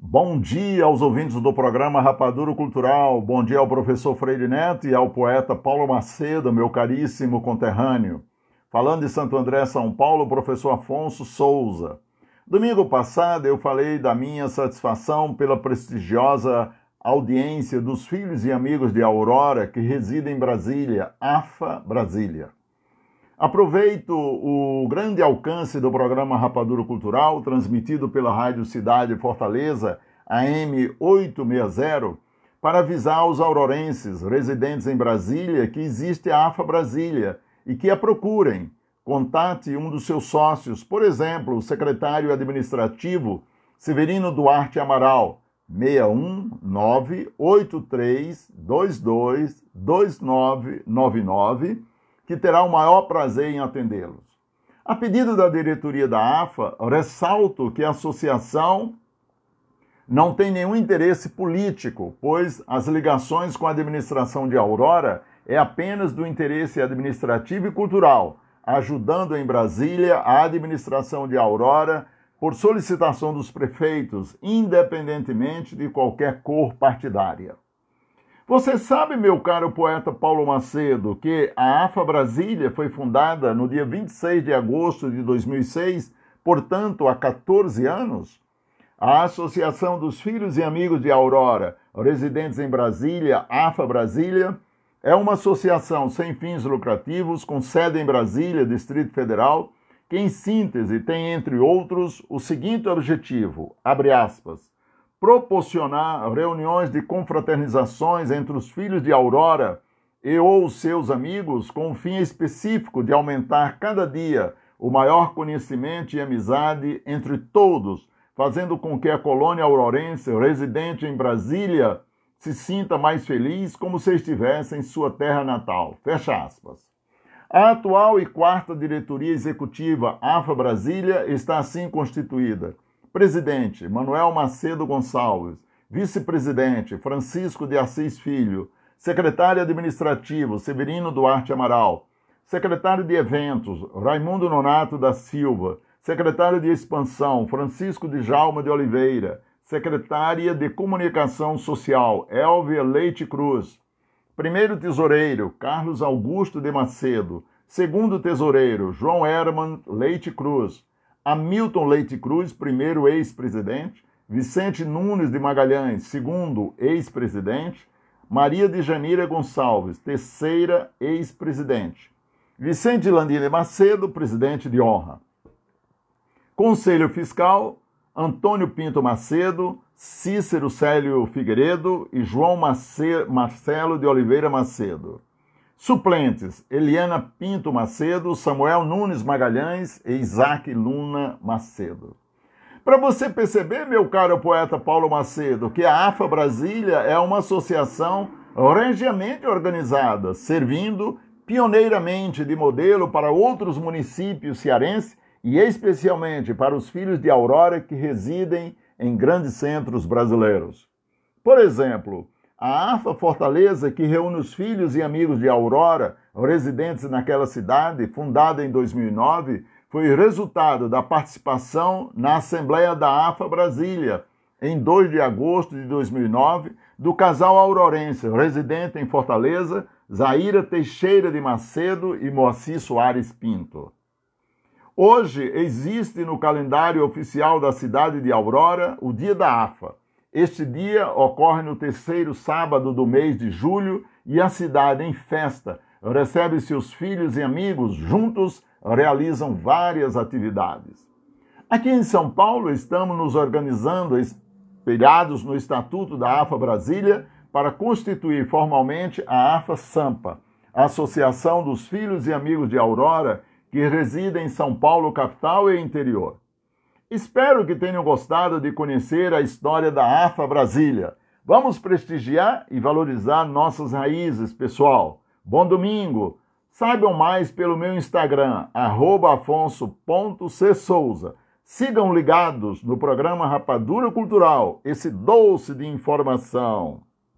Bom dia aos ouvintes do programa Rapaduro Cultural. Bom dia ao professor Freire Neto e ao poeta Paulo Macedo, meu caríssimo conterrâneo. Falando de Santo André, São Paulo, professor Afonso Souza. Domingo passado eu falei da minha satisfação pela prestigiosa audiência dos filhos e amigos de Aurora que residem em Brasília, AFA Brasília. Aproveito o grande alcance do programa Rapadura Cultural, transmitido pela Rádio Cidade Fortaleza, AM 860, para avisar os aurorenses residentes em Brasília que existe a AFA Brasília e que a procurem. Contate um dos seus sócios, por exemplo, o secretário administrativo Severino Duarte Amaral, 619 8322 2999 que terá o maior prazer em atendê-los. A pedido da diretoria da AFA, ressalto que a associação não tem nenhum interesse político, pois as ligações com a administração de Aurora é apenas do interesse administrativo e cultural, ajudando em Brasília a administração de Aurora por solicitação dos prefeitos, independentemente de qualquer cor partidária. Você sabe, meu caro poeta Paulo Macedo, que a AFA Brasília foi fundada no dia 26 de agosto de 2006, portanto, há 14 anos? A Associação dos Filhos e Amigos de Aurora, residentes em Brasília, AFA Brasília, é uma associação sem fins lucrativos, com sede em Brasília, Distrito Federal, que, em síntese, tem, entre outros, o seguinte objetivo: abre aspas proporcionar reuniões de confraternizações entre os filhos de Aurora e ou seus amigos com o fim específico de aumentar cada dia o maior conhecimento e amizade entre todos, fazendo com que a colônia aurorense residente em Brasília se sinta mais feliz como se estivesse em sua terra natal. Fecha aspas. A atual e quarta diretoria executiva AFA Brasília está assim constituída Presidente Manuel Macedo Gonçalves. Vice-presidente Francisco de Assis Filho. Secretário administrativo Severino Duarte Amaral. Secretário de Eventos Raimundo Nonato da Silva. Secretário de Expansão Francisco de Jalma de Oliveira. Secretária de Comunicação Social Elvia Leite Cruz. Primeiro tesoureiro Carlos Augusto de Macedo. Segundo tesoureiro João Herman Leite Cruz. Hamilton Leite Cruz, primeiro ex-presidente, Vicente Nunes de Magalhães, segundo ex-presidente, Maria de Janira Gonçalves, terceira ex-presidente, Vicente Landini Macedo, presidente de honra. Conselho Fiscal, Antônio Pinto Macedo, Cícero Célio Figueiredo e João Marcelo de Oliveira Macedo. Suplentes: Eliana Pinto Macedo, Samuel Nunes Magalhães e Isaac Luna Macedo. Para você perceber, meu caro poeta Paulo Macedo, que a AFA Brasília é uma associação regiamente organizada, servindo pioneiramente de modelo para outros municípios cearenses e especialmente para os filhos de Aurora que residem em grandes centros brasileiros. Por exemplo, a AFA Fortaleza, que reúne os filhos e amigos de Aurora, residentes naquela cidade, fundada em 2009, foi resultado da participação na Assembleia da AFA Brasília, em 2 de agosto de 2009, do casal aurorense, residente em Fortaleza, Zaira Teixeira de Macedo e Moacir Soares Pinto. Hoje existe no calendário oficial da cidade de Aurora o Dia da AFA, este dia ocorre no terceiro sábado do mês de julho e a cidade, em festa, recebe seus filhos e amigos, juntos realizam várias atividades. Aqui em São Paulo, estamos nos organizando, espelhados no Estatuto da AFA Brasília, para constituir formalmente a AFA Sampa, a Associação dos Filhos e Amigos de Aurora, que reside em São Paulo, capital e interior. Espero que tenham gostado de conhecer a história da AFA Brasília. Vamos prestigiar e valorizar nossas raízes, pessoal. Bom domingo! Saibam mais pelo meu Instagram, afonso.csouza. Sigam ligados no programa Rapadura Cultural, esse doce de informação.